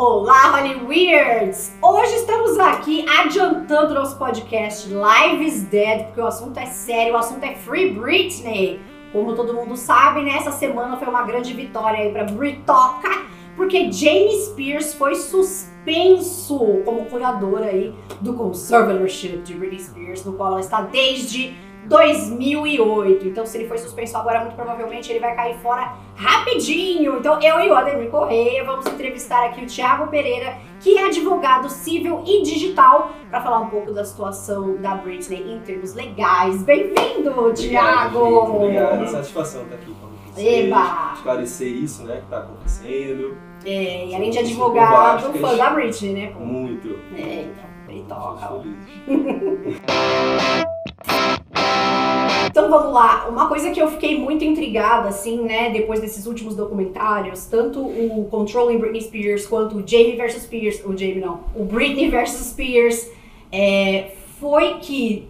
Olá, Holly Weirds! Hoje estamos aqui adiantando nosso podcast Live is Dead, porque o assunto é sério, o assunto é Free Britney. Como todo mundo sabe, nessa semana foi uma grande vitória aí pra Britoca, porque Jamie Spears foi suspenso como curadora aí do conservatorship de Britney Spears, no qual ela está desde 2008. Então, se ele foi suspenso agora, muito provavelmente ele vai cair fora rapidinho. Então, eu e o Ademir Correia vamos entrevistar aqui o Thiago Pereira, que é advogado civil e digital, para falar um pouco da situação da Britney em termos legais. Bem-vindo, Thiago! Obrigado, satisfação estar aqui com vocês. Eba! Esclarecer isso, né, que está acontecendo. É, e além de advogado, fã da Britney, né? pô? Muito. É, então, ele toca. Então vamos lá, uma coisa que eu fiquei muito intrigada, assim, né, depois desses últimos documentários, tanto o Controlling Britney Spears quanto o Jamie vs Spears, o Jamie não, o Britney vs Spears, é, foi que,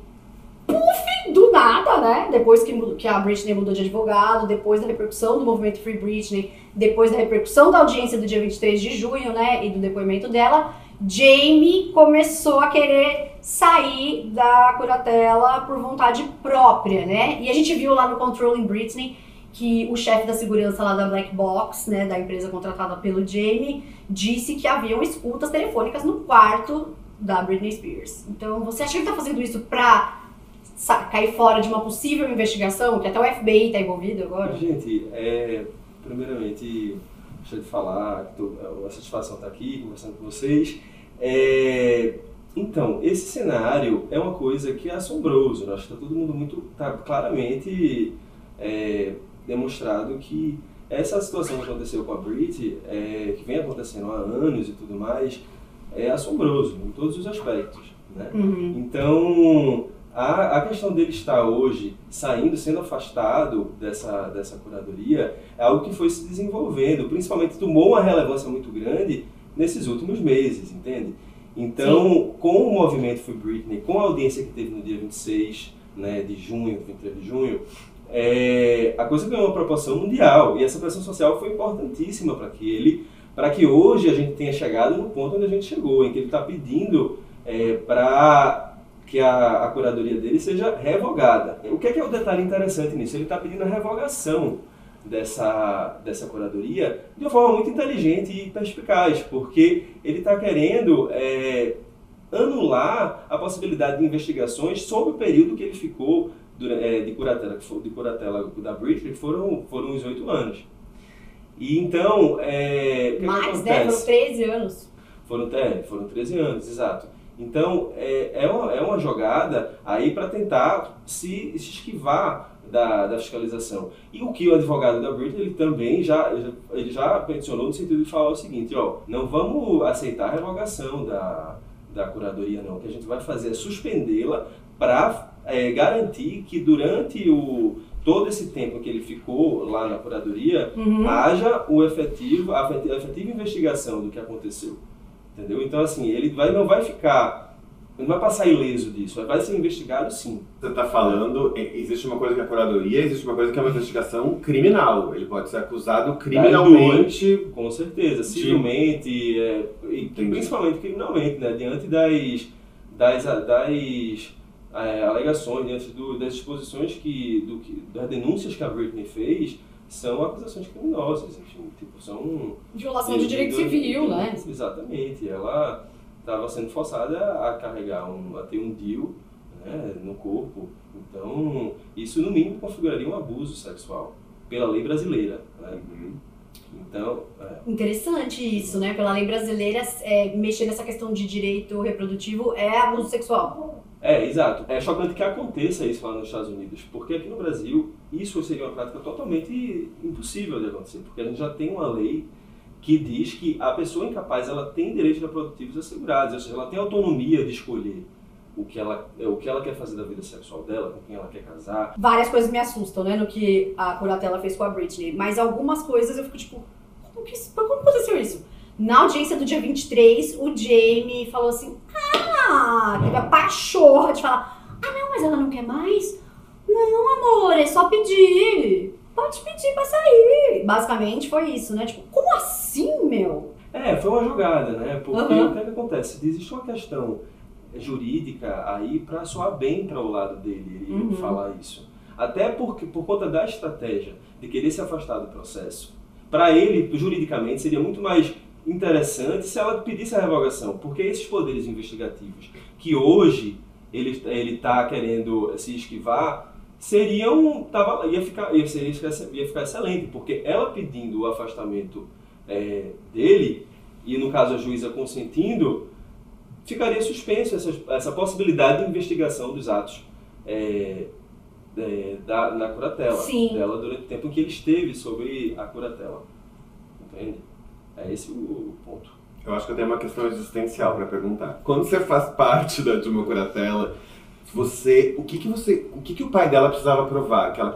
puf, do nada, né, depois que, que a Britney mudou de advogado, depois da repercussão do movimento Free Britney, depois da repercussão da audiência do dia 23 de junho, né, e do depoimento dela, Jamie começou a querer sair da curatela por vontade própria, né? E a gente viu lá no Controlling Britney que o chefe da segurança lá da Black Box, né, da empresa contratada pelo Jamie, disse que haviam escutas telefônicas no quarto da Britney Spears. Então, você acha que ele tá fazendo isso pra cair fora de uma possível investigação, que até o FBI tá envolvido agora? Gente, é, primeiramente, deixa te falar, tô, uma satisfação estar aqui conversando com vocês. É, então, esse cenário é uma coisa que é assombroso. Eu acho que está todo mundo muito, tá claramente é, demonstrado que essa situação que aconteceu com a Brit, é, que vem acontecendo há anos e tudo mais, é assombroso em todos os aspectos. Né? Uhum. Então, a, a questão dele estar hoje saindo, sendo afastado dessa, dessa curadoria, é algo que foi se desenvolvendo, principalmente tomou uma relevância muito grande nesses últimos meses, entende? Então, com o movimento Free Britney, com a audiência que teve no dia 26 né, de junho, 23 de junho, é, a coisa ganhou uma proporção mundial e essa pressão social foi importantíssima para que ele, para que hoje a gente tenha chegado no ponto onde a gente chegou, em que ele está pedindo é, para que a, a curadoria dele seja revogada. O que é, que é o detalhe interessante nisso? Ele está pedindo a revogação dessa, dessa curadoria de uma forma muito inteligente e perspicaz, porque ele está querendo é, anular a possibilidade de investigações sobre o período que ele ficou é, de curatela, que de curatela da Britney, que foram, foram os oito anos. E então, é, o que, que Mais, né? Foram 13 anos. Foram, é, foram 13 anos, exato. Então, é, é, uma, é uma jogada aí para tentar se, se esquivar da, da fiscalização. E o que o advogado da Britney, ele também já, ele já peticionou no sentido de falar o seguinte, ó, não vamos aceitar a revogação da, da curadoria não, o que a gente vai fazer é suspendê-la para garantir que durante o, todo esse tempo que ele ficou lá na curadoria, Uhum. haja o efetivo, a efet- a efetiva investigação do que aconteceu. Entendeu? Então, assim, ele vai, não vai ficar, não vai passar ileso disso, vai ser investigado sim. Você está falando, e- existe uma coisa que é a curadoria, existe uma coisa que é uma investigação criminal. Ele pode ser acusado criminalmente. Com certeza, civilmente, é, e principalmente criminalmente, né? Diante das, das, das é, alegações, diante do, das exposições que, do, das denúncias que a Britney fez, são acusações criminosas, enfim, tipo, são Violação de direito civil, né? Exatamente. Ela estava sendo forçada a carregar, um, a ter um DIU né, no corpo. Então, isso no mínimo configuraria um abuso sexual pela lei brasileira. Né? Então, é, Interessante isso, né? Pela lei brasileira, é, mexer nessa questão de direito reprodutivo é abuso sexual. é, exato. É chocante que aconteça isso lá nos Estados Unidos, porque aqui no Brasil isso seria uma prática totalmente impossível de acontecer, porque a gente já tem uma lei que diz que a pessoa incapaz ela tem direitos reprodutivos assegurados, ou seja, ela tem autonomia de escolher o que ela, o que ela quer fazer da vida sexual dela, com quem ela quer casar. Várias coisas me assustam, né? No que a Curatela fez com a Britney. Mas algumas coisas eu fico tipo, como, que como aconteceu isso? Na audiência do dia 23, o Jamie falou assim: Ah, teve a pachorra de falar: Ah, não, mas ela não quer mais? Não, amor, é pedir. Pode pedir pra sair. Basicamente foi isso, né? Tipo, como assim, meu? É, foi uma jogada, né? Porque Uhum. o que, é que acontece? Existe uma questão jurídica aí para soar bem para o lado dele ele Uhum. falar isso. Até porque, por conta da estratégia de querer se afastar do processo, para ele, juridicamente, seria muito mais interessante se ela pedisse a revogação, porque esses poderes investigativos que hoje ele ele está querendo se esquivar seriam tava, ia ficar ia, seria, ia ficar excelente, porque ela pedindo o afastamento é, dele e no caso a juíza consentindo, ficaria suspenso essa, essa possibilidade de investigação dos atos é, é, da, na curatela Sim. dela durante o tempo em que ele esteve sobre a curatela. Entende? É esse o, o ponto. Eu acho que eu tenho uma questão existencial para perguntar. Quando você faz parte da, de uma curatela, você, o que que você, o que que o pai dela precisava provar? Que ela,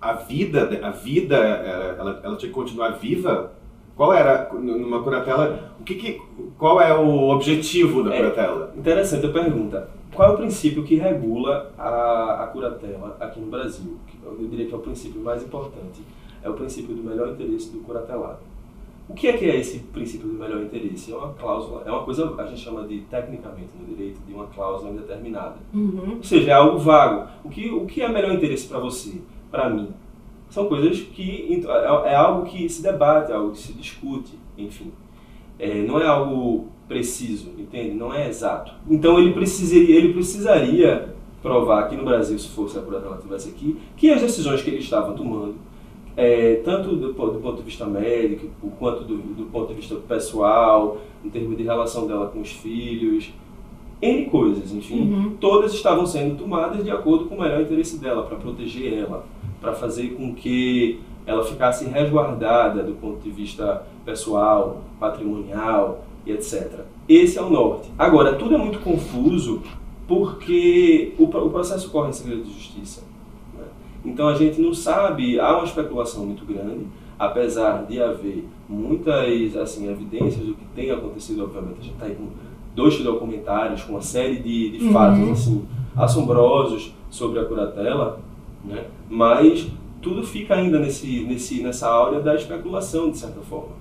a, a vida, a vida, ela, ela tinha que continuar viva? Qual era numa curatela? O que que, qual é o objetivo da É. curatela? Interessante a pergunta. Qual é o princípio que regula a, a curatela aqui no Brasil? Eu diria que é o princípio mais importante. É o princípio do melhor interesse do curatelado. O que é que é esse princípio do melhor interesse? É uma cláusula, é uma coisa, a gente chama de, tecnicamente no direito, de uma cláusula indeterminada. Uhum. Ou seja, é algo vago. O que, o que é melhor interesse para você, para mim? São coisas que. É é algo que se debate, é algo que se discute, enfim. É, não é algo preciso, entende? Não é exato. Então ele precisaria, ele precisaria provar aqui no Brasil, se fosse a curatela estivesse aqui, que as decisões que ele estava tomando, é, tanto do, do ponto de vista médico, quanto do, do ponto de vista pessoal, em termos de relação dela com os filhos, N coisas, enfim, Uhum. todas estavam sendo tomadas de acordo com o melhor interesse dela, para proteger ela, para fazer com que ela ficasse resguardada do ponto de vista pessoal, patrimonial e etc. Esse é o norte. Agora, tudo é muito confuso porque o, o processo corre em segredo de justiça. Então a gente não sabe, há uma especulação muito grande, apesar de haver muitas assim, evidências do que tem acontecido, obviamente. A gente está aí com dois documentários, com uma série de, de Uhum. fatos assim, assombrosos sobre a curatela, né? mas tudo fica ainda nesse, nesse, nessa áurea da especulação, de certa forma.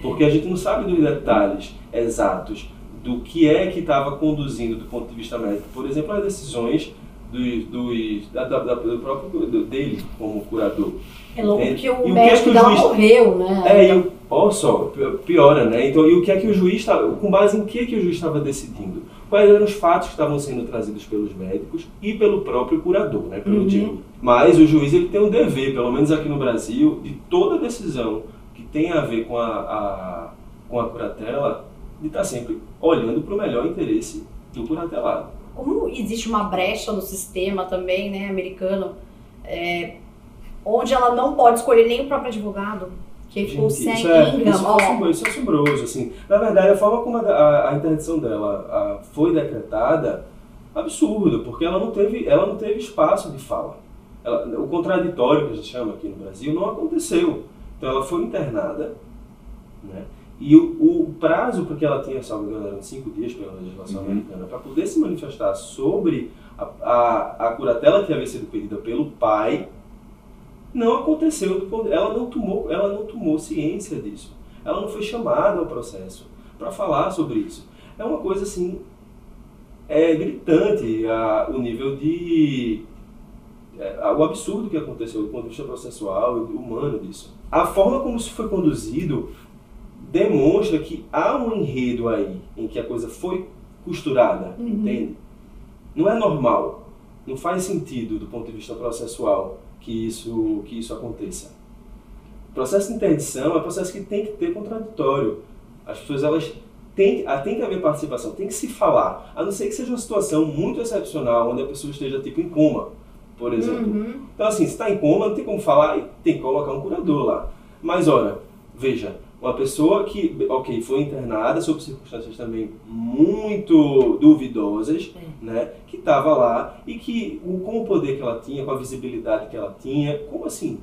Porque a gente não sabe dos detalhes exatos do que é que estava conduzindo do ponto de vista médico. Por exemplo, as decisões dos, dos, da, da- do próprio do- dele como curador. É louco Entende? que o E o que é que o juiz- morreu, né? É, e o- olha só, pi- piora, né? Então, e o que é que o juiz estava, com base em que que o juiz estava decidindo? Quais eram os fatos que estavam sendo trazidos pelos médicos e pelo próprio curador, né? Pelo Uhum. Mas o juiz ele tem um dever, pelo menos aqui no Brasil, de toda decisão que tem a ver com a, a- com a curatela, de estar sempre olhando para o melhor interesse do curatelado. Como existe uma brecha no sistema também, né, americano, é, onde ela não pode escolher nem o próprio advogado, que Gente, consegue isso, é, isso, é assombroso, isso é assombroso, assim. Na verdade, a forma como a, a, a interdição dela a, foi decretada, absurdo, porque ela não teve, ela não teve espaço de fala. Ela- o contraditório, que a gente chama aqui no Brasil, não aconteceu. Então, ela foi internada, né? E o, o prazo para que ela tinha, salvo engano, cinco dias pela legislação Uhum. americana, para poder se manifestar sobre a, a, a curatela que havia sido pedida pelo pai, não aconteceu. Ela não tomou, ela não tomou ciência disso. Ela não foi chamada ao processo para falar sobre isso. É uma coisa assim é gritante a, o nível de é, o absurdo que aconteceu do ponto de vista processual e humano disso. A forma como isso foi conduzido demonstra que há um enredo aí em que a coisa foi costurada, Uhum. entende? Não é normal, não faz sentido do ponto de vista processual que isso que isso aconteça. O processo de interdição é um processo que tem que ter contraditório. As pessoas elas têm, ah, tem que haver participação, tem que se falar, a não ser que seja uma situação muito excepcional onde a pessoa esteja tipo em coma, por exemplo. Uhum. Então, assim, se está em coma, não tem como falar e tem que colocar um curador lá. Mas, olha, veja, uma pessoa que, ok, foi internada sob circunstâncias também muito duvidosas, né, que estava lá e que, com o poder que ela tinha, com a visibilidade que ela tinha, como assim?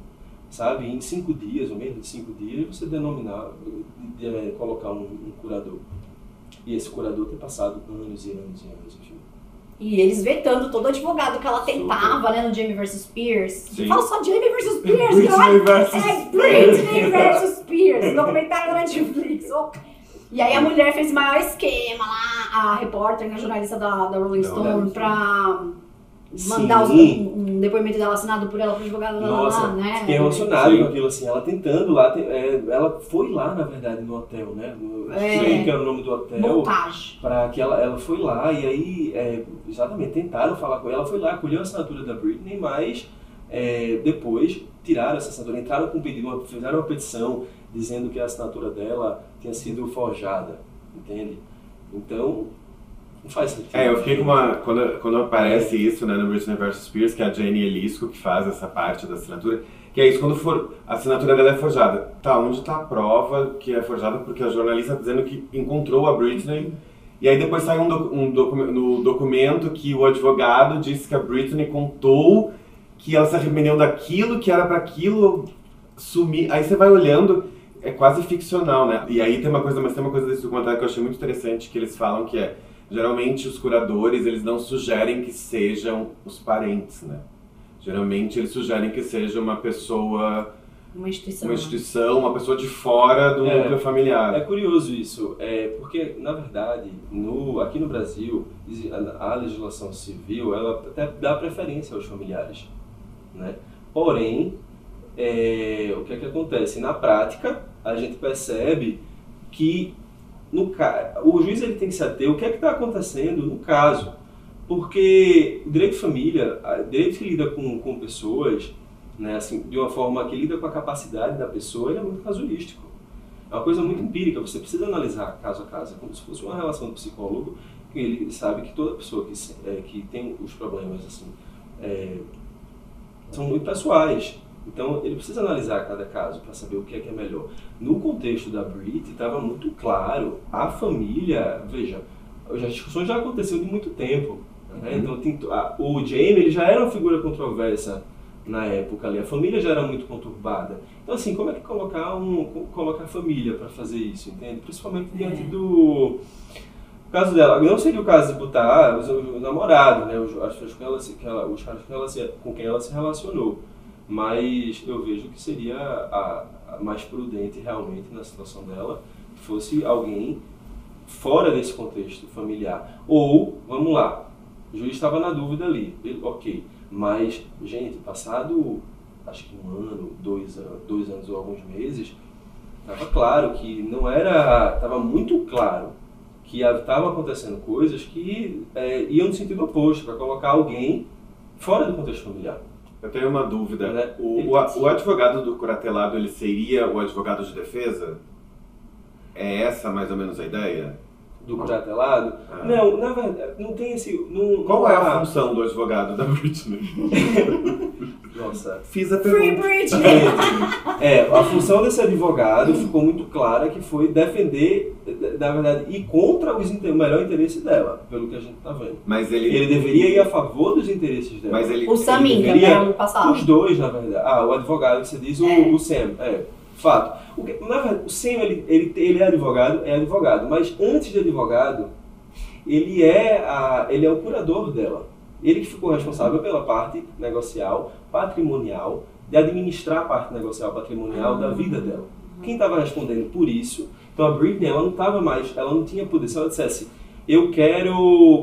Sabe, em cinco dias, ou menos de cinco dias, você denominar, eh, colocar um, um curador. E esse curador ter passado anos e anos e anos, enfim. E eles vetando todo advogado que ela tentava, né, no Jamie vs. Spears. Sim. Fala só Jamie vs. Spears, Britney não é? versus É Britney vs. Spears, documentário da Netflix. ó. E aí a mulher fez o maior esquema lá, a repórter, né, a jornalista da, da Rolling Stone, pra mandar os-. Um, depoimento dela assinado por ela pro advogado lá, Nossa, lá, né? fiquei emocionado Sim. com aquilo, assim, ela tentando lá, é, ela foi lá, na verdade, no hotel, né? No, É. Que era o nome do hotel. Montagem. para que ela, ela foi lá e aí, é, exatamente, tentaram falar com ela, ela foi lá, colheu a assinatura da Britney, mas é, depois tiraram essa assinatura, entraram com um pedido, fizeram uma petição dizendo que a assinatura dela tinha sido forjada, entende? Então, não faz sentido. É, eu fiquei com uma. Quando, quando aparece isso né, no Britney vs. Spears, que é a Jane Elisco que faz essa parte da assinatura, que é isso, quando for. A assinatura dela é forjada. Tá, onde tá a prova que é forjada? Porque a jornalista tá dizendo que encontrou a Britney. E aí depois sai um, docu- um docu- no documento que o advogado disse que a Britney contou que ela se arrependeu daquilo, que era para aquilo sumir. Aí você vai olhando, é quase ficcional, né? E aí tem uma coisa, mas tem uma coisa desse documentário que eu achei muito interessante, que eles falam que é, geralmente os curadores, eles não sugerem que sejam os parentes, né? Geralmente eles sugerem que seja uma pessoa, Uma instituição. uma instituição, uma pessoa de fora do É. núcleo familiar. É curioso isso, é, porque na verdade no, aqui no Brasil a legislação civil ela até dá preferência aos familiares, né? Porém, é, o que é que acontece na prática a gente percebe que no o juiz ele tem que se ater o que é que está acontecendo no caso, porque o direito de família, direito que lida com, com pessoas, né, assim, de uma forma que lida com a capacidade da pessoa, ele é muito casuístico. É uma coisa muito empírica, você precisa analisar caso a caso, é como se fosse uma relação do psicólogo, que ele sabe que toda pessoa que, é, que tem os problemas assim, é, são muito pessoais. Então ele precisa analisar cada caso para saber o que é que é melhor. No contexto da Brit, estava muito claro, a família, veja, as discussões já aconteceram de muito tempo. né? Uhum. Então a- o Jamie ele já era uma figura controversa na época ali, a família já era muito conturbada. Então assim, como é que colocar um co- colocar a família para fazer isso, entende? Principalmente diante É. do o caso dela, não seria o caso de botar os, o namorado, né, os, as pessoas com ela, que ela, os caras com, ela se- com quem ela se relacionou. Mas eu vejo que seria a, a mais prudente realmente na situação dela fosse alguém fora desse contexto familiar. Ou, vamos lá, o juiz estava na dúvida ali, ok. Mas, gente, passado acho que um ano, dois, dois anos ou alguns meses, estava claro que não era. Estava muito claro que estavam acontecendo coisas que é, iam no sentido oposto, para colocar alguém fora do contexto familiar. Eu tenho uma dúvida. Né? O, o, a- o advogado do curatelado, ele seria o advogado de defesa? É essa mais ou menos a ideia? Do curatelado? Ah. Não, na verdade, não tem esse. Não, Qual não é a função do advogado da Britney? Nossa. Fiz a Free pergunta. Britney! É, a função desse advogado ficou muito clara que foi defender, na verdade, ir contra os, inter- o melhor interesse dela, pelo que a gente está vendo. Mas ele, Ele deveria ir a favor dos interesses dela. mas ele, O Saminka, deveria- né, ano passado. Os dois, na verdade. Ah, o advogado que você diz, o, É. o Sam. É, fato. O que- na verdade, o Sam, ele, ele, ele é advogado, é advogado. Mas antes de advogado, ele é, a, ele é o curador dela. Ele que ficou responsável pela parte negocial, patrimonial, de administrar a parte negocial patrimonial da vida dela. Quem estava respondendo por isso, então a Britney, ela não estava mais, ela não tinha poder. Se ela dissesse, eu quero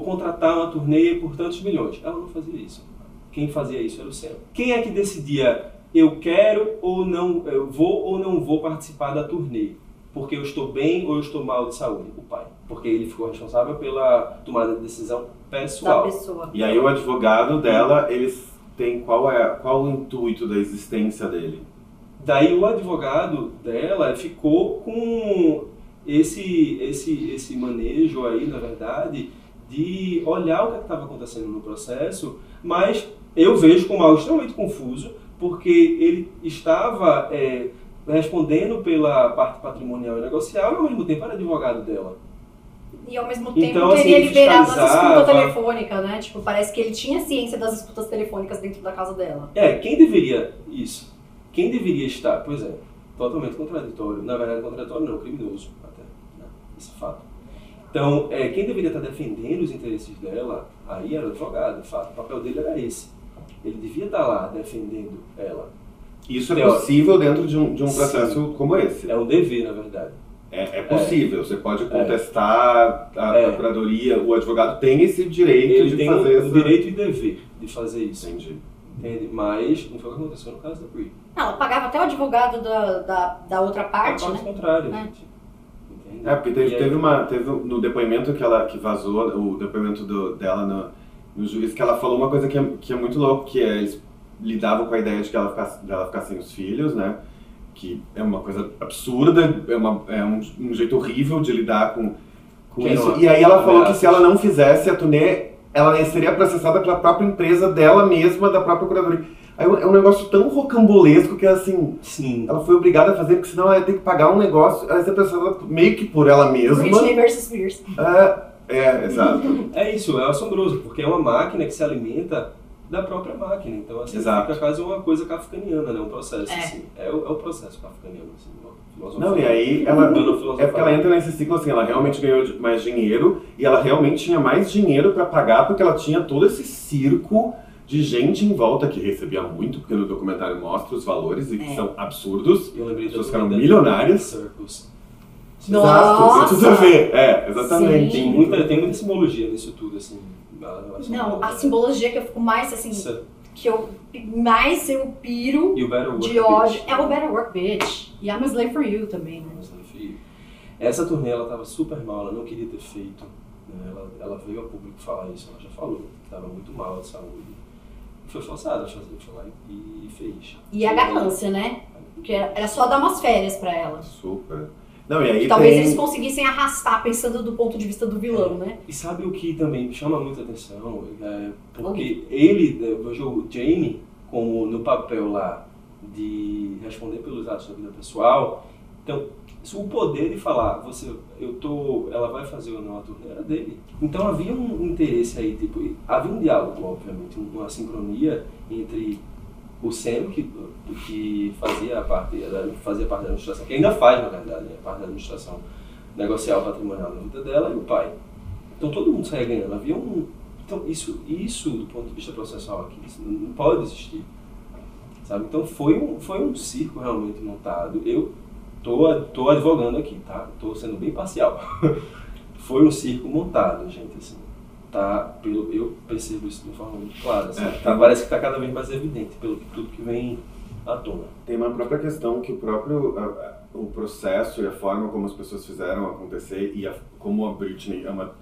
contratar uma turnê por tantos milhões, ela não fazia isso. Quem fazia isso era o Sam. Quem é que decidia, eu quero ou não, eu vou ou não vou participar da turnê? Porque eu estou bem ou eu estou mal de saúde? O pai. Porque ele ficou responsável pela tomada de decisão Da pessoal. pessoa. E aí o advogado dela, eles têm qual é qual o intuito da existência dele? Daí o advogado dela ficou com esse, esse, esse manejo aí, na verdade, de olhar o que estava acontecendo no processo, mas eu vejo como algo extremamente confuso, porque ele estava é, respondendo pela parte patrimonial e negocial e ao mesmo tempo era advogado dela. E ao mesmo tempo Então, assim, teria ele liberado as escutas telefônicas, né? Tipo, parece que ele tinha ciência das escutas telefônicas dentro da casa dela. É, quem deveria isso? Quem deveria estar? Pois é, totalmente contraditório. Na verdade, contraditório não, criminoso até. Né? Esse fato. Então, é, quem deveria estar defendendo os interesses dela, aí era o advogado, de fato. O papel dele era esse. Ele devia estar lá defendendo ela. Isso é Teórico. possível dentro de um, de um Sim. processo como esse. É um dever, na verdade. É, é possível, você pode contestar a É. procuradoria, o advogado tem esse direito Ele de tem fazer o essa... direito e dever de fazer isso. Entendi. Entende? Mas não foi o que aconteceu no caso da Brie. Ela pagava até o advogado da, da, da outra parte, é o né? contrário, É. gente. Entende? É, porque teve, aí- teve uma. Teve, um- no depoimento que ela que vazou, o depoimento do- dela no, no juiz, que ela falou uma coisa que é, que é muito louco, que é eles lidavam com a ideia de que ela ficasse, dela ficar sem os filhos, né? Que é uma coisa absurda, é, uma, é um, um jeito horrível de lidar com, com Que isso. não- E aí ela falou que se ela não fizesse a turnê, ela seria processada pela própria empresa dela mesma, da própria curadoria. Aí é um negócio tão rocambolesco que assim, Sim. ela foi obrigada a fazer, porque senão ela ia ter que pagar um negócio, ela ia ser processada meio que por ela mesma. Britney versus Spears. É, é, exato. É isso, é assombroso, porque é uma máquina que se alimenta da própria máquina. Então, assim, Exato. fica quase uma coisa kafkaniana, né? Um processo, É. assim. É o, é o processo kafkaniano, assim. uma filosofia. Não, e aí ela. Dando É filosofia. porque ela entra nesse ciclo assim, ela realmente ganhou mais dinheiro e ela realmente tinha mais dinheiro pra pagar porque ela tinha todo esse circo de gente em volta que recebia muito, porque no documentário mostra os valores e que É. são absurdos. Eu lembrei As pessoas ficaram milionárias. Circus. Nossa! Exato, tem tudo a ver. É, exatamente. Tem muita, tem muita simbologia nisso tudo, assim. Não, a simbologia que eu fico mais assim, Isso. que eu mais eu piro E o Better Work de ódio Bitch. é o Better Work Bitch. E I'm a Slave for You também, né? Essa turnê ela estava super mal, ela não queria ter feito. né? Ela, ela veio ao público falar isso, ela já falou que estava muito mal de saúde. E foi forçada a fazer, foi lá e, e fez. E a ganância, né? Porque era era só dar umas férias pra ela. Super. Não, e aí Talvez tem... eles conseguissem arrastar pensando do ponto de vista do vilão, né? E sabe o que também me chama muita atenção? É, porque ele, eu vejo o Jamie como no papel lá de responder pelos atos da vida pessoal. Então, o poder de falar, você, eu tô, ela vai fazer ou não a turnê dele. Então havia um interesse aí, tipo, havia um diálogo, obviamente, uma sincronia entre o Sam, que, que fazia, a parte, fazia parte da administração, que ainda faz, na verdade, né, parte da administração negocial patrimonial na vida dela, e o pai. Então todo mundo saía ganhando. Havia um. Então isso, isso do ponto de vista processual aqui, não pode existir. Sabe? Então foi um, foi um circo realmente montado. Eu tô, tô advogando aqui, tá? Tô sendo bem parcial. foi um circo montado, gente, assim. Tá, pelo, eu percebo isso de forma muito clara. Assim. É, Tá- parece que está cada vez mais evidente pelo tudo que vem à tona. Tem uma própria questão que o próprio a- o processo e a forma como as pessoas fizeram acontecer e a- como a Britney é, uma,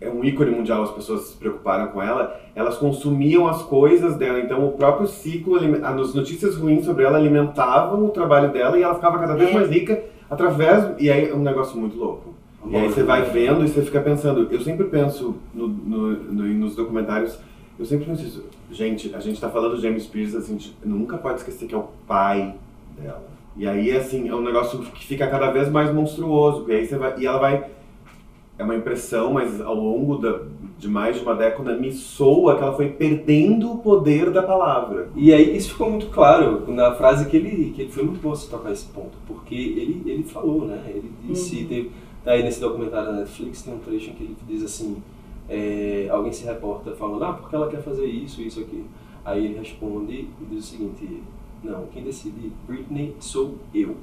é um ícone mundial, as pessoas se preocuparam com ela, elas consumiam as coisas dela, então o próprio ciclo, as notícias ruins sobre ela alimentavam o trabalho dela e ela ficava cada vez É. mais rica através, e aí é um negócio muito louco. E aí você vai vendo e você fica pensando. Eu sempre penso no, no- no- nos documentários, eu sempre penso isso. Gente, a gente tá falando de James Spears, assim, a gente nunca pode esquecer que é o pai dela. E aí, assim, é um negócio que fica cada vez mais monstruoso. E aí você vai. E ela vai. É uma impressão, mas ao longo da, de mais de uma década me soa que ela foi perdendo o poder da palavra. E aí isso ficou muito claro na frase que ele, que ele foi muito bom você tocar esse ponto, porque ele, ele falou, né? Ele disse, teve, aí nesse documentário da Netflix, tem um trecho que ele diz assim, é, alguém se reporta falando, ah, porque ela quer fazer isso, isso, aqui. Aí ele responde e diz o seguinte, não, quem decide Britney sou eu.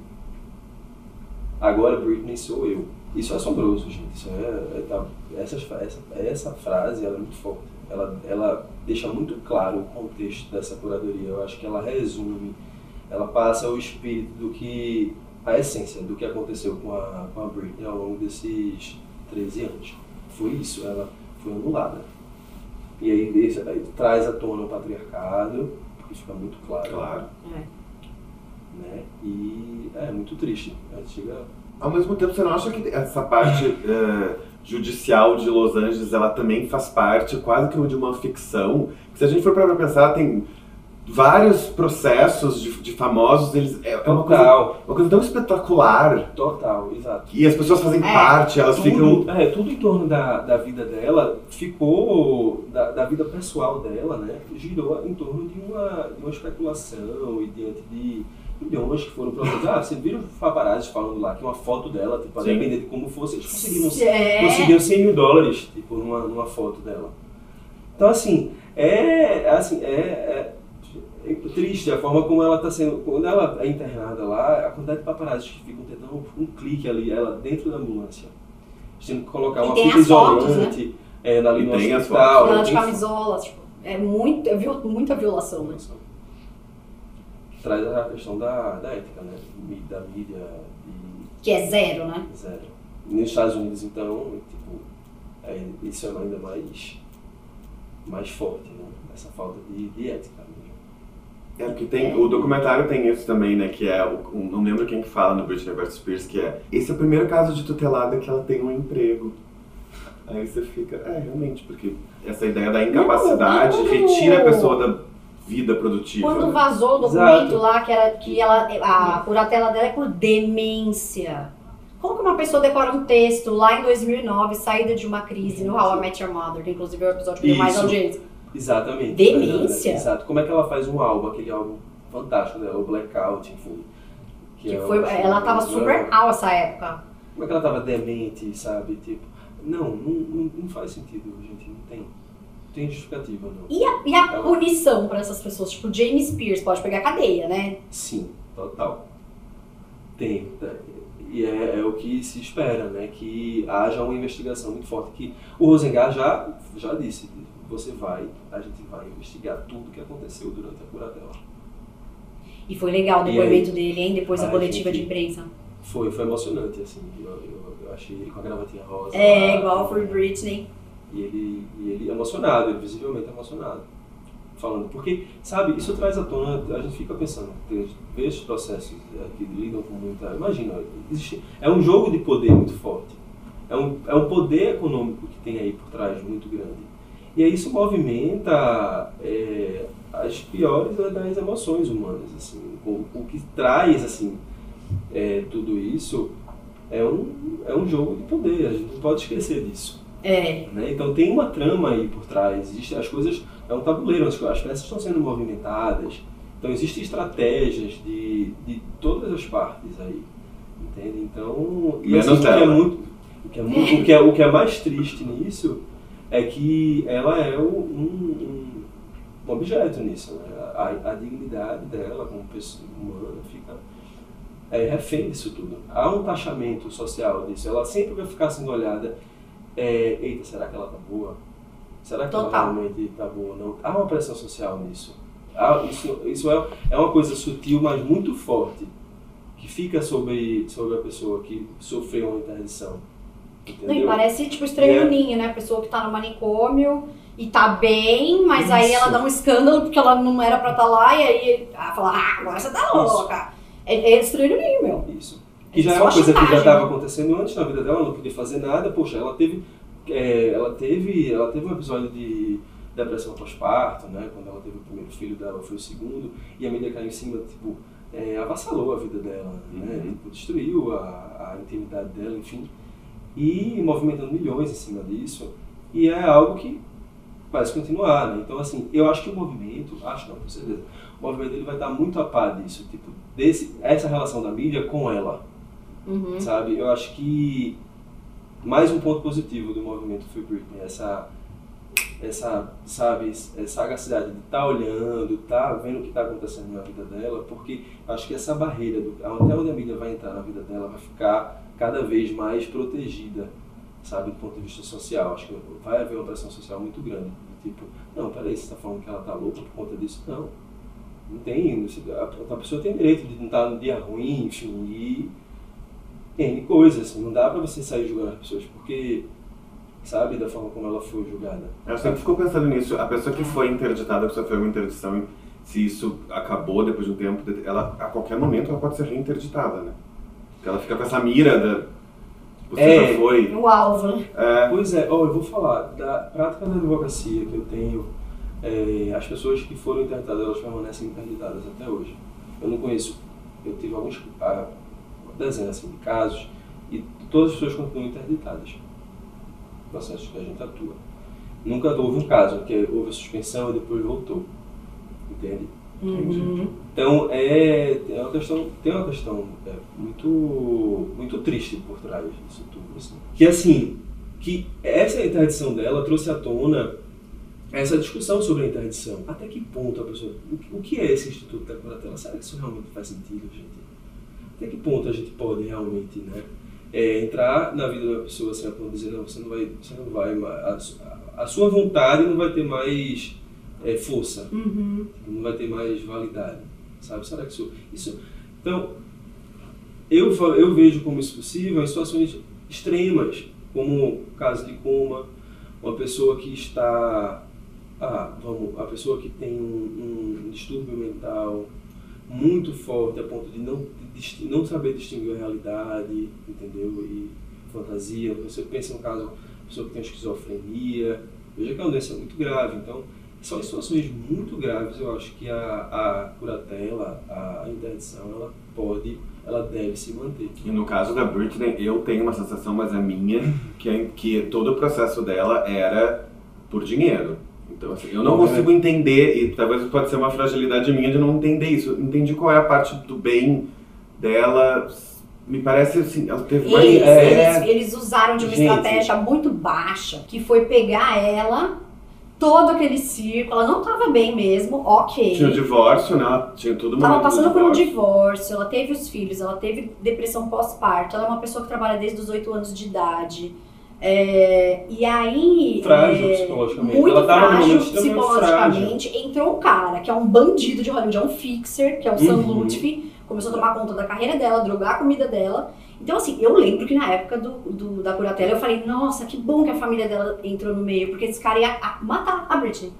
Agora Britney sou eu. Isso é assombroso, gente. Isso é, é- tá- essa, essa, essa frase ela é muito forte. Ela, ela deixa muito claro o contexto dessa curadoria. Eu acho que ela resume, ela passa o espírito do que. A essência do que aconteceu com a, com a Britney ao longo desses 13 anos. Foi isso, ela foi anulada. E aí, deixa- aí traz à tona o patriarcado, porque fica muito claro. Claro. É. Né? E é muito triste. Aí chega Ao mesmo tempo, você não acha que essa parte eh, judicial de Los Angeles, ela também faz parte quase que de uma ficção? Se a gente for para pensar, tem vários processos de, de famosos, eles é, é uma coisa, Total, uma coisa tão espetacular total, exato. e as pessoas fazem É, parte, elas ficam Tudo, é, tudo em torno da, da vida dela ficou, da, da vida pessoal dela, né? Girou em torno de uma, de uma especulação e diante de, milhões que foram produzidos. Ah, você viram paparazzi falando lá que uma foto dela, tipo, a depender de como fosse, eles conseguiram, É. conseguiram 100 mil dólares, tipo, numa, numa foto dela. Então, assim, é, assim, é, é triste a forma como ela está sendo, quando ela é internada lá, a quantidade de paparazzi que ficam tentando um clique ali, ela dentro da ambulância. Têm que colocar E uma tem fita fotos, né? isolante é, ali no Tem as hospital. Ela de tem camisola, tipo, é muito, é viol- muita violação, né? Traz a questão da, da ética, né? Da mídia e Que é zero, né? zero. Nos Estados Unidos, então, tipo, é, isso é ainda mais, mais forte, né? Essa falta de, de ética. É, porque tem, o documentário tem isso também, né? Que é, um- não lembro quem que fala no Britney vs. Spears, que é esse é o primeiro caso de tutelada que ela tem um emprego. Aí você fica, é, realmente, porque essa ideia da incapacidade Não, não. retira a pessoa da vida produtiva. Quando né? vazou o documento Exato. lá que, era, que ela, a curatela dela é por demência. Como que uma pessoa decora um texto lá em 2009, saída de uma crise no How I Met Your Mother, que inclusive é o episódio que deu mais audiência. Exatamente. Demência? Exato. Como é que ela faz um álbum, aquele álbum fantástico dela, o Blackout, enfim. Que é foi, ela tava super Como mal essa época. é que ela tava demente, sabe? Tipo, não, não, não, não faz sentido, gente, não tem. Não tem justificativa, não. E a, e a punição pra essas pessoas? Tipo, James Spears pode pegar cadeia, né? Sim, total. Tem. E é, é o que se espera, né? Que haja uma investigação muito forte. Que o Rosengar já, já disse, você vai, a gente vai investigar tudo que aconteceu durante a curatela. E foi legal o depoimento dele, hein? Depois da coletiva gente. de imprensa. Foi, foi emocionante, assim. Eu, eu, eu achei ele com a gravatinha rosa. É, igual foi Britney. E ele, e ele emocionado, ele visivelmente emocionado. Falando, porque, sabe, isso traz à tona, a gente fica pensando, vê esses processos é, que lidam com muita. Imagina, existe, é um jogo de poder muito forte. É um, é um poder econômico que tem aí por trás muito grande. E aí isso movimenta é, as piores das emoções humanas. Assim, o, o que traz assim, é, tudo isso é um, é um jogo de poder, a gente não pode esquecer disso. É. né? Então tem uma trama aí por trás, existe, as coisas, é um tabuleiro, as, as peças estão sendo movimentadas, então existem estratégias de, de todas as partes aí, entende? Então, e assim, o que é muito, o que é, muito, o que é, o que é mais triste nisso é que ela é um, um, um objeto nisso, né? a, a dignidade dela como pessoa humana fica é, refém disso tudo. Há um taxamento social disso, ela sempre vai ficar sendo olhada é, eita, será que ela tá boa? Será que Total. ela realmente tá boa ou não? Há uma pressão social nisso. Há- isso isso é, é uma coisa sutil, mas muito forte, que fica sobre, sobre a pessoa que sofreu uma interdição. Não, e Entendeu? parece tipo estranho É. ninho, né? A pessoa que tá no manicômio e tá bem, mas aí Isso. ela dá um escândalo porque ela não era pra estar lá e aí ela fala, ah, agora você tá louca. É, é estranho ninho, meu. Isso. Que já é uma coisa que já estava acontecendo antes na vida dela, ela não podia fazer nada. Poxa, ela teve, é, ela teve, ela teve um episódio de depressão pós-parto, né? Quando ela teve o primeiro filho dela, foi o segundo, e a mídia caiu em cima, tipo, é, avassalou a vida dela, né? Uhum. Tipo, destruiu a, a intimidade dela, enfim. E movimentando milhões em cima disso. E é algo que vai se continuar, né? Então, assim, eu acho que o movimento, acho não, com certeza, o movimento ele vai estar muito a par disso, tipo, desse, essa relação da mídia com ela, Uhum. sabe? Eu acho que mais um ponto positivo do movimento Free Britney, essa, essa, sabe, essa sagacidade de estar olhando, estar vendo o que está acontecendo na vida dela, porque acho que essa barreira, do, até onde a mídia vai entrar na vida dela, vai ficar cada vez mais protegida, sabe, do ponto de vista social. Acho que vai haver uma pressão social muito grande. Tipo, não, peraí, você está falando que ela está louca por conta disso? Não. Não tem. A, pessoa tem direito de não estar no dia ruim, enfim, e N coisas, assim, não dá pra você sair julgando as pessoas, porque, sabe, da forma como ela foi julgada. Eu sempre fico pensando nisso. A pessoa que foi interditada, que sofreu uma interdição, se isso acabou depois de um tempo, ela a qualquer momento ela pode ser reinterditada, né? Porque ela fica com essa mira da. Você É. já foi. O alvo, né? É, Pois é, ó, eu vou falar, da prática da advocacia que eu tenho, é, as pessoas que foram interditadas, elas permanecem interditadas até hoje. Eu não conheço, eu tive alguns, ah, dezenas assim, de casos, e todas as pessoas continuam interditadas. Processos que a gente atua. Nunca houve um caso que houve a suspensão e depois voltou. Entende? Uhum. Então é, é uma questão, tem uma questão é, muito, muito triste por trás disso tudo. Assim. Que assim, que essa interdição dela trouxe à tona essa discussão sobre a interdição. Até que ponto a pessoa. O que, o que é esse Instituto da Curatela? Será que isso realmente faz sentido, gente? Até que ponto a gente pode realmente, né? É, entrar na vida de uma pessoa assim, a ponto de dizer, não, você não vai, você não vai mais, a, a sua vontade não vai ter mais é, força, Uhum. não vai ter mais validade, sabe? Será que isso, isso então eu eu vejo como isso possível em situações extremas, como o caso de coma, uma pessoa que está, ah, vamos, a pessoa que tem um, um distúrbio mental muito forte a ponto de não disti- não saber distinguir a realidade, entendeu? E fantasia. Você pensa no caso, pessoa que tem esquizofrenia, veja que é uma doença muito grave, então são em situações muito graves, eu acho que a, a curatela, a interdição, ela pode, ela deve se manter. E no caso da Britney, eu tenho uma sensação, mas a minha, que, é, que todo o processo dela era por dinheiro. Então, assim, eu não consigo entender, e talvez pode ser uma fragilidade minha de não entender isso. Eu entendi qual é a parte do bem dela. Me parece assim, ela teve uma. Eles, é, eles, eles usaram de uma Gente. estratégia muito baixa, que foi pegar ela, todo aquele circo, ela não tava bem mesmo, ok. Tinha o divórcio, né? Ela tinha tudo Tava passando por um divórcio. ela teve os filhos, ela teve depressão pós-parto, ela é uma pessoa que trabalha desde os 8 anos de idade. É, e aí. Frágil é, psicologicamente. Muito Ela frágil psicologicamente. Entrou um cara que é um bandido de Hollywood, é um fixer, que é o Sam Uhum. Lutfi, começou a tomar conta da carreira dela, drogar a comida dela. Então, assim, eu lembro que na época do, do- da curatela eu falei, nossa, que bom que a família dela entrou no meio, porque esse cara ia matar a Britney.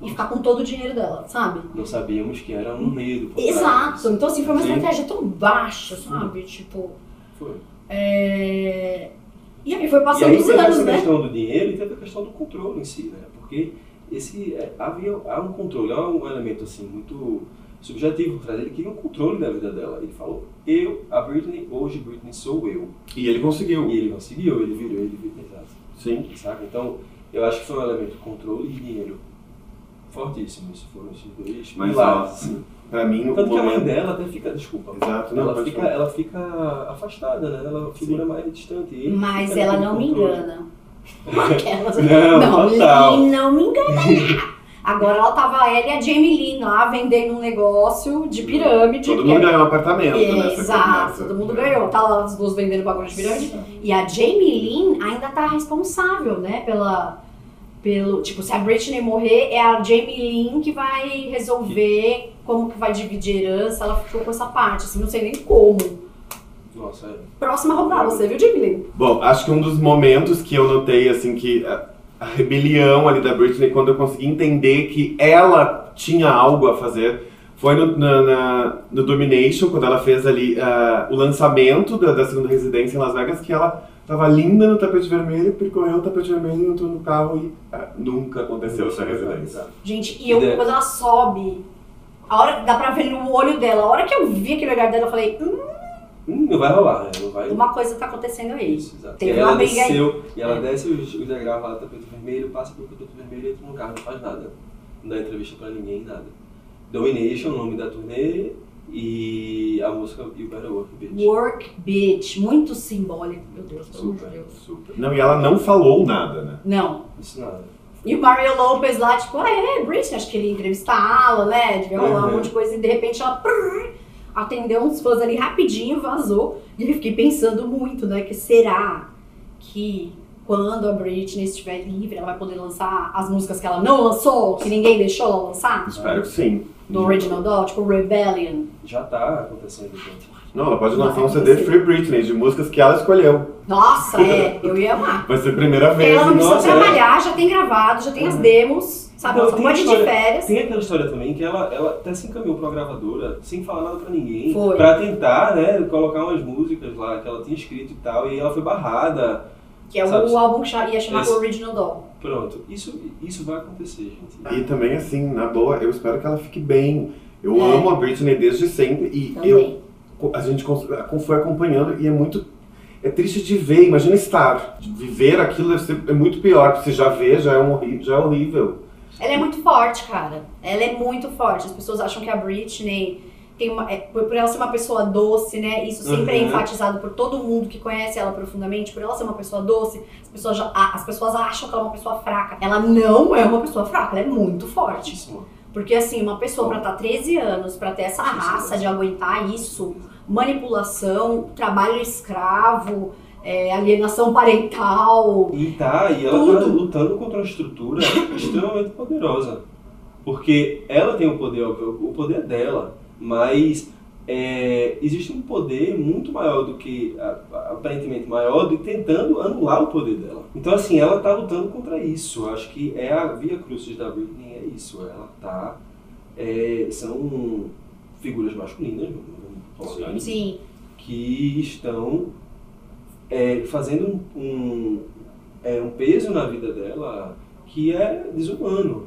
E ficar com todo o dinheiro dela, sabe? Não sabíamos que era um medo. Exato. Então, assim, foi uma Sim. estratégia tão baixa, sabe? Tipo. Foi. É... E aí foi E passando aí os anos, essa né? questão do dinheiro e teve a questão do controle em si, né? Porque esse, é, havia, há um controle, há um elemento assim muito subjetivo trás. Ele queria um controle da vida dela. Ele falou, eu, a Britney, hoje Britney sou eu. E ele conseguiu. E ele conseguiu, ele virou, ele virou, exato. Sim. Saca? Então, eu acho que foi um elemento controle e dinheiro fortíssimo. Isso foram esses dois Mas, ó, assim. Pra mim, Tanto que a mãe dela até fica, desculpa, Exato, não, ela, fica, falar. ela fica afastada, né? Ela figura mais distante. Ele Mas ela não me engana. Aquelas... Não, não, total. Lee não me engana. Agora ela tava ela e a Jamie Lynn lá vendendo um negócio de pirâmide. Todo mundo é- ganhou um apartamento É, nessa Exato, todo mundo ganhou. Tá lá as duas vendendo bagulho de pirâmide. E a Jamie Lynn ainda tá responsável, né, pela. Pelo, tipo, se a Britney morrer, é a Jamie Lynn que vai resolver como que vai dividir herança. Ela ficou com essa parte, assim, não sei nem como. Nossa, é. Próxima a roubar você, viu, Jamie Lynn? Bom, acho que um dos momentos que eu notei, assim, que a, a rebelião ali da Britney, quando eu consegui entender que ela tinha algo a fazer, foi no, na, na- no Domination, quando ela fez ali ah, o lançamento da, da segunda residência em Las Vegas, que ela tava linda no tapete vermelho, percorreu o tapete vermelho, entrou no carro e ah, nunca aconteceu essa residência. Gente, e eu, quando ela sobe, a hora dá pra ver no olho dela, a hora que eu vi aquele olhar dela, eu falei, hum, Hum, não vai rolar, né? Não vai. uma coisa tá acontecendo aí. Isso, exato. Teve e aí ela uma briga aí. desceu, e ela É. desce os, os degraus lá do tapete vermelho, passa pelo tapete vermelho, entra no carro, não faz nada. Não dá entrevista pra ninguém, nada. Domination, o nome da turnê, e a música You Better Work Bitch. Work bitch, muito simbólico, meu Deus, pelo amor de Super, Deus. super. Não, e ela não falou nada, né? Não. Isso nada. E o Mario Lopez lá, tipo, ah, é, Britney, acho que ele ia entrevistá-la, né? Devia rolar um Uhum. monte de coisa, e de repente ela prrr, atendeu uns fãs ali rapidinho, vazou. E eu fiquei pensando muito, né? Que será que quando a Britney estiver livre, ela vai poder lançar as músicas que ela não lançou, que ninguém deixou ela lançar? Espero que sim. Do Original Doll, tipo Rebellion. Já tá acontecendo, gente. Não, ela pode lançar um CD. Free Britney, de músicas que ela escolheu. Nossa, é, eu ia amar. Vai ser a primeira vez. ela não precisa nossa, é. trabalhar, já tem gravado, já tem as demos, sabe? Ela ir de história- férias. Tem aquela história também que ela, ela até se encaminhou pra uma gravadora sem falar nada pra ninguém. Foi. Pra tentar, né, colocar umas músicas lá que ela tinha escrito e tal, e ela foi barrada. Que é Sabe? o álbum que ia chamar Esse- Original Doll. Pronto, isso, isso vai acontecer, gente. E também, assim, na boa, eu espero que ela fique bem. Eu É. amo a Britney desde sempre e Também. eu, a gente foi acompanhando e é muito. É triste de ver, imagina estar. De viver aquilo deve ser, é muito pior, porque você já vê, já é, um, já é horrível. Ela é muito forte, cara. Ela é muito forte. As pessoas acham que a Britney tem uma, é, por ela ser uma pessoa doce, né? Isso sempre é Uhum. enfatizado por todo mundo que conhece ela profundamente. Por ela ser uma pessoa doce, as pessoas, já- as pessoas acham que ela é uma pessoa fraca. Ela não é uma pessoa fraca, ela é muito forte. Fortíssimo. Porque assim, uma pessoa pra estar 13 anos, pra ter essa Sim, sim, raça sim. de aguentar isso, manipulação, trabalho escravo, é, alienação parental. E tá, e ela tá Tudo. lutando contra uma estrutura extremamente poderosa. Porque ela tem o poder, o poder é dela, mas é, existe um poder muito maior do que, aparentemente maior, de tentando anular o poder dela. Então, assim, ela tá lutando contra isso. Acho que é a via crucis da Britney, é isso. Ela tá. é, são figuras masculinas, Sim, que estão é, fazendo um, um, é, um peso na vida dela que é desumano.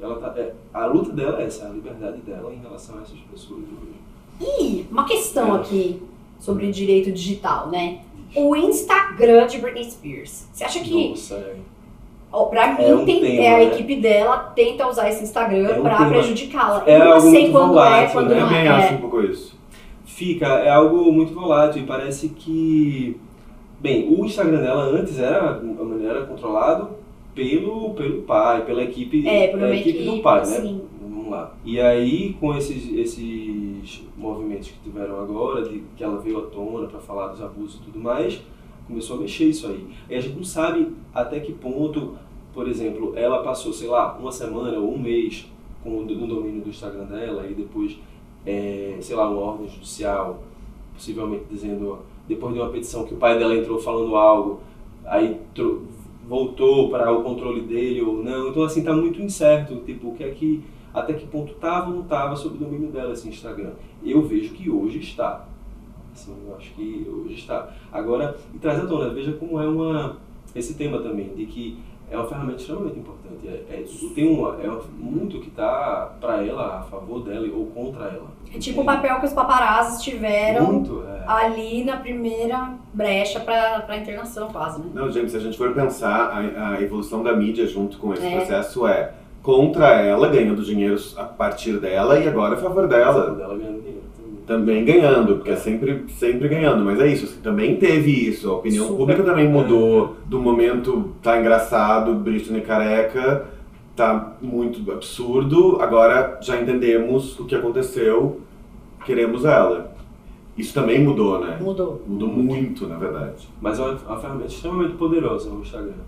Ela tá, é, a luta dela é essa, a liberdade dela em relação a essas pessoas. E uma questão É. aqui sobre direito digital, né? O Instagram de Britney Spears. Você acha que, Nossa, é. ó, pra mim, É um tem- tema, é, a né? equipe dela tenta usar esse Instagram É um pra prejudicá-la. É Eu não algo sei quando é, volátil, quando né? Eu não também é. acho um pouco isso. Fica, é algo muito volátil e parece que. Bem, o Instagram dela antes era, era controlado pelo, pelo pai, pela equipe, É, por uma a equipe equipe, do pai, né? sim. Vamos lá. E aí, com esses, esses movimentos que tiveram agora, de que ela veio à tona para falar dos abusos e tudo mais, começou a mexer isso aí. E a gente não sabe até que ponto, por exemplo, ela passou, sei lá, uma semana ou um mês com o no domínio do Instagram dela e depois, é, sei lá, uma ordem judicial, possivelmente dizendo, depois de uma petição que o pai dela entrou falando algo, aí voltou para o controle dele ou não. Então, assim, tá muito incerto, tipo, o que é que, até que ponto tava ou não tava sob o domínio dela esse Instagram. Eu vejo que hoje está. Assim, eu acho que hoje está. Agora, e traz à tona, veja como é uma, esse tema também, de que é uma ferramenta extremamente importante. É, é- tem uma, é muito que está para ela, a favor dela ou contra ela. É tipo o papel que os paparazzis tiveram Muito, é. ali na primeira brecha pra, pra internação, quase, né? Não, gente, se a gente for pensar, a, a evolução da mídia junto com esse É. processo é contra ela, ganhando dinheiro a partir dela e agora a favor A dela. favor dela ganhando dinheiro também. Ganhando, porque é sempre, sempre ganhando. Mas é isso, assim, também teve isso. A opinião Super. pública também mudou do momento tá engraçado, Britney careca, tá muito absurdo, agora já entendemos o que aconteceu, queremos ela. Isso também mudou, né? Mudou. Mudou muito, na verdade. Mas é uma, uma ferramenta extremamente poderosa o Instagram.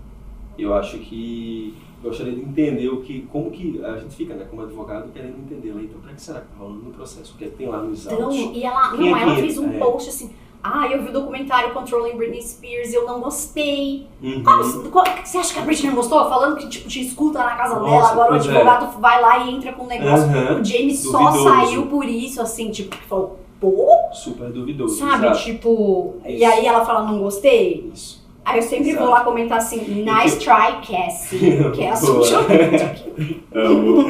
E eu acho que gostaria de entender o que, como que a gente fica, né, como advogado, querendo entender então, para que será que tá rolando no processo? O que é que tem lá nos autos? e ela, Quem não, é ela fez um é. post assim. Ah, eu vi o documentário Controlling Britney Spears e eu não gostei. Uhum. Como, qual- você acha que a Britney não gostou? Falando que tipo, te escuta na casa Nossa, dela, agora o é. advogado vai lá e entra com um negócio. Aham. O James só Duvidoso. saiu por isso, assim, tipo, que falou, pô, Super duvidoso. sabe? exato. Tipo, e aí ela fala, não gostei. Isso. Aí eu sempre Exato. vou lá comentar assim, nice try, Cassie. Que é a Boa. Suja Amo.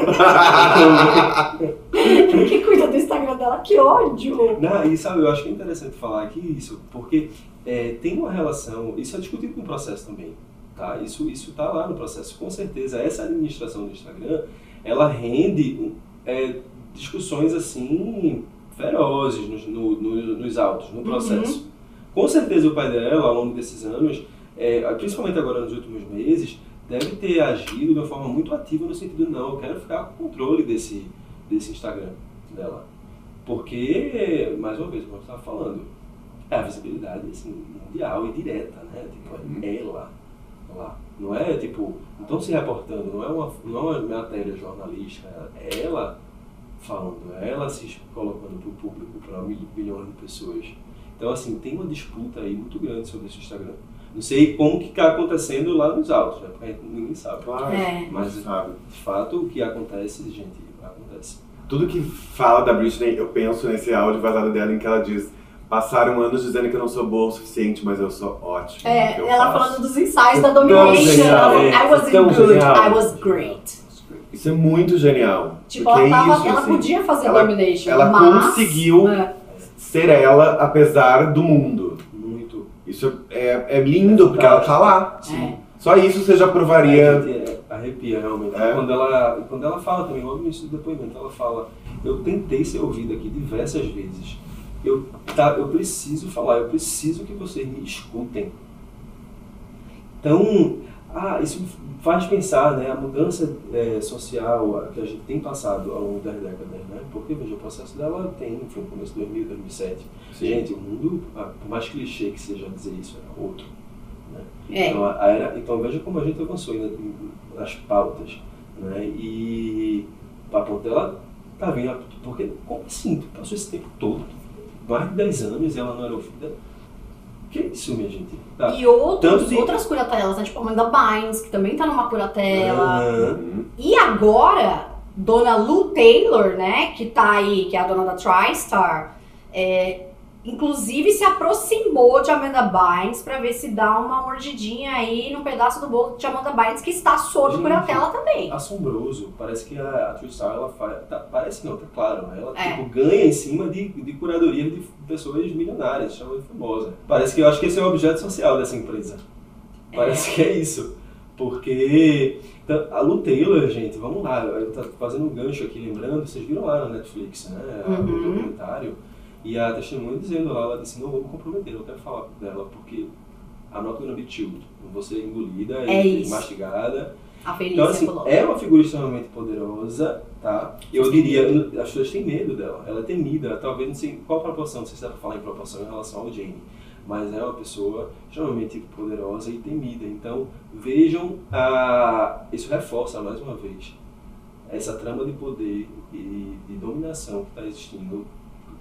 que cuida do Instagram dela, que ódio. Não, e sabe, eu acho que é interessante falar aqui isso, porque é, tem uma relação, isso é discutido no processo também, tá? Isso isso tá lá no processo, com certeza. Essa administração do Instagram, ela rende é, discussões assim ferozes nos, no- no- nos autos, no processo. Com certeza o pai dela, ao longo desses anos, é, principalmente agora nos últimos meses, deve ter agido de uma forma muito ativa no sentido, não, eu quero ficar com o controle desse, desse Instagram dela. Porque, mais uma vez, como eu estava falando, é a visibilidade assim, mundial e direta, né? Tipo, é ela lá. Não é tipo, não estão se reportando, não é uma, não é uma matéria jornalística, é ela falando, é ela se colocando para o público, para milhões de pessoas. Então, assim, tem uma disputa aí muito grande sobre esse Instagram. Não sei como que está acontecendo lá nos autos, né? Porque ninguém sabe. Claro. É. Mas, sabe. de fato, o que acontece, gente, acontece. Tudo que fala da Britney, eu penso nesse áudio vazado dela em que ela diz Passaram anos dizendo que eu não sou boa o suficiente, mas eu sou ótima. É, ela faço." falando dos ensaios da Tão Domination. genial, I é, wasn't tão good, genial. I was great. Isso é muito genial. Tipo, ela, tava, é isso, ela assim, podia fazer ela- Domination, ela mas... conseguiu É. ser ela apesar do mundo. Muito. Isso é, é lindo, porque ela tá lá. É. Só isso você já provaria. É, arrepia realmente. É? Quando, ela, quando ela fala também, logo no início do depoimento, ela fala: Eu tentei ser ouvida aqui diversas vezes. Eu, tá, eu preciso falar, eu preciso que vocês me escutem. Então, ah, isso faz pensar, né, a mudança é, social que a gente tem passado ao longo das décadas, né? Porque, veja, o processo dela tem, enfim, no começo de 2000, 2007. Sim. Gente, o mundo, ah, por mais clichê que seja dizer isso, era outro. Né? É. Então, a era, então veja como a gente avançou ainda nas pautas. Né? E a ponto dela tá vindo, porque como assim? Tu passou esse tempo todo, mais de 10 anos e ela não era ouvida? Que isso, minha gente? Tá. E outros, de- outras curatelas, né? Tipo a Amanda Bynes, que também tá numa curatela. Uhum. E agora, Dona Lou Taylor, né? Que tá aí, que é a dona da TriStar, é, inclusive se aproximou de Amanda Bynes pra ver se dá uma mordidinha aí num pedaço do bolo de Amanda Bynes, que está sob Gente. curatela também. assombroso. Parece que a, a Tristar, ela faz. tá- parece não, tá claro. né? Ela É. tipo, ganha em cima de, de curadoria de pessoas milionárias, extremamente famosas. Parece que eu acho que esse é o objeto social dessa empresa. Parece que é isso. Porque então, a Lu Taylor, gente, vamos lá, eu tô fazendo um gancho aqui, lembrando, vocês viram lá na Netflix, né? Uhum. O documentário. E a testemunha dizendo ela disse, não vou me comprometer, eu quero falar dela, porque a nota. Não vou ser engolida É e isso. mastigada. A Então, assim, é uma figura extremamente poderosa, tá? Eu diria, as pessoas têm medo dela, ela é temida, talvez não sei qual proporção, não sei se dá pra falar em proporção em relação ao Jane, mas é uma pessoa extremamente poderosa e temida. Então, vejam, a... isso reforça mais uma vez essa trama de poder e de dominação que está existindo,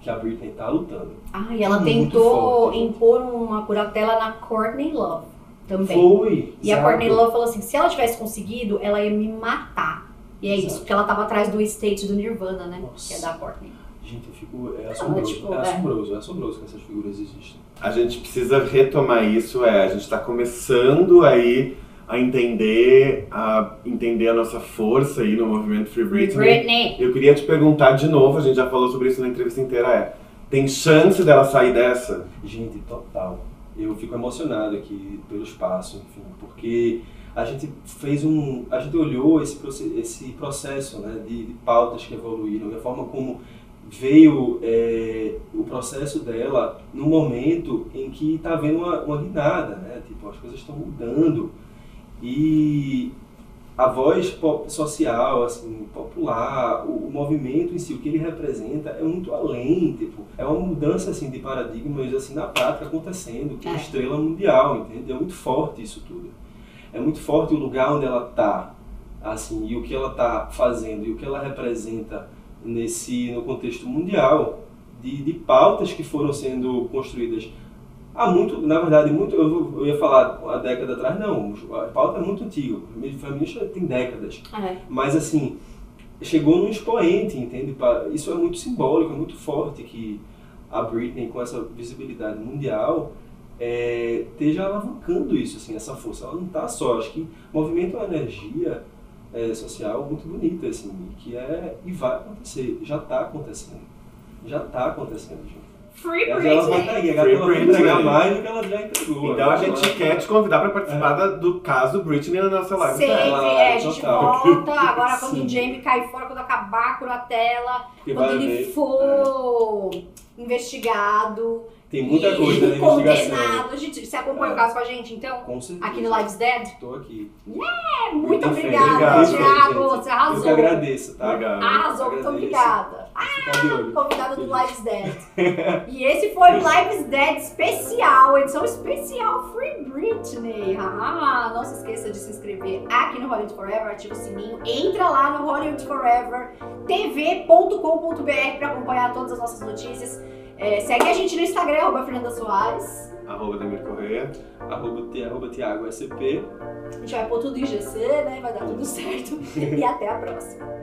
que a Britney está lutando. Ah, e ela Muito tentou forte. impor uma curatela na Courtney Love também. Foi! E a. Courtney Love falou assim: se ela tivesse conseguido, ela ia me matar. E é isso, Exato. porque ela tava atrás do estate do Nirvana, né? Nossa. Que é da Courtney. Gente, eu fico. É assombroso. tipo, é é. assombroso, é assombroso que essas figuras existem. A gente precisa retomar isso, é, a gente está começando aí a entender a entender a nossa força aí no movimento Free Britney. Britney. Eu queria te perguntar de novo, a gente já falou sobre isso na entrevista inteira, é, tem chance dela sair dessa? Gente, total. Eu fico emocionado aqui pelo espaço, enfim, porque a gente fez um. A gente olhou esse, proce- esse processo né, de, de pautas que evoluíram e a forma como veio é, o processo dela no momento em que está havendo uma, uma guinada, né? Tipo, as coisas estão mudando. E a voz social, assim, popular, o, o movimento em si, o que ele representa é muito além, tipo, é uma mudança assim de paradigmas assim na prática acontecendo com É. estrela mundial, entende? É muito forte isso tudo. É muito forte o lugar onde ela tá, assim, e o que ela tá fazendo e o que ela representa nesse no contexto mundial de, de pautas que foram sendo construídas há muito, na verdade, muito, eu, eu ia falar a década atrás, não, a pauta é muito antiga, o movimento feminista tem décadas. É. Mas assim, chegou num expoente, entende? Isso é muito simbólico, é muito forte que a Britney, com essa visibilidade mundial, é, esteja alavancando isso, assim, essa força. Ela não está só, acho que movimento é uma energia é, social muito bonita, assim, que é e vai acontecer, já está acontecendo. Já está acontecendo, gente. Free ela vai Britney. a gata ela vai Britney. entregar mais do que ela já entregou. Então a Ela- gente quer te convidar para participar da- do caso Britney na nossa live. Sempre, Claro, é, a gente total. volta. Agora, quando Sim. o Jamie cair fora, quando acabar a curatela, Porque quando vai ele haver- for investigado Tem muita e coisa na investigação. condenado. Gente, você acompanha É. o caso com a gente, então? Com certeza. Aqui no Lives Dead? Estou aqui. É, muito Perfeito. obrigada, Thiago. Você arrasou. Eu que agradeço, tá? Legal. Arrasou, muito obrigada. De olho. Convidada do. Lives Dead. e esse foi o Lives Dead especial, edição especial Free Britney. Ah, não se esqueça de se inscrever aqui no Hollywood Forever, ativa o sininho, entra lá no Hollywood Forever tv.com.br para acompanhar todas as nossas notícias. É, segue a gente no Instagram, arroba Fernanda Soares. Arroba Demir Correia. Arroba, arroba Tiago SCP. A gente vai pôr tudo em GC, né? Vai dar tudo certo. e até a próxima.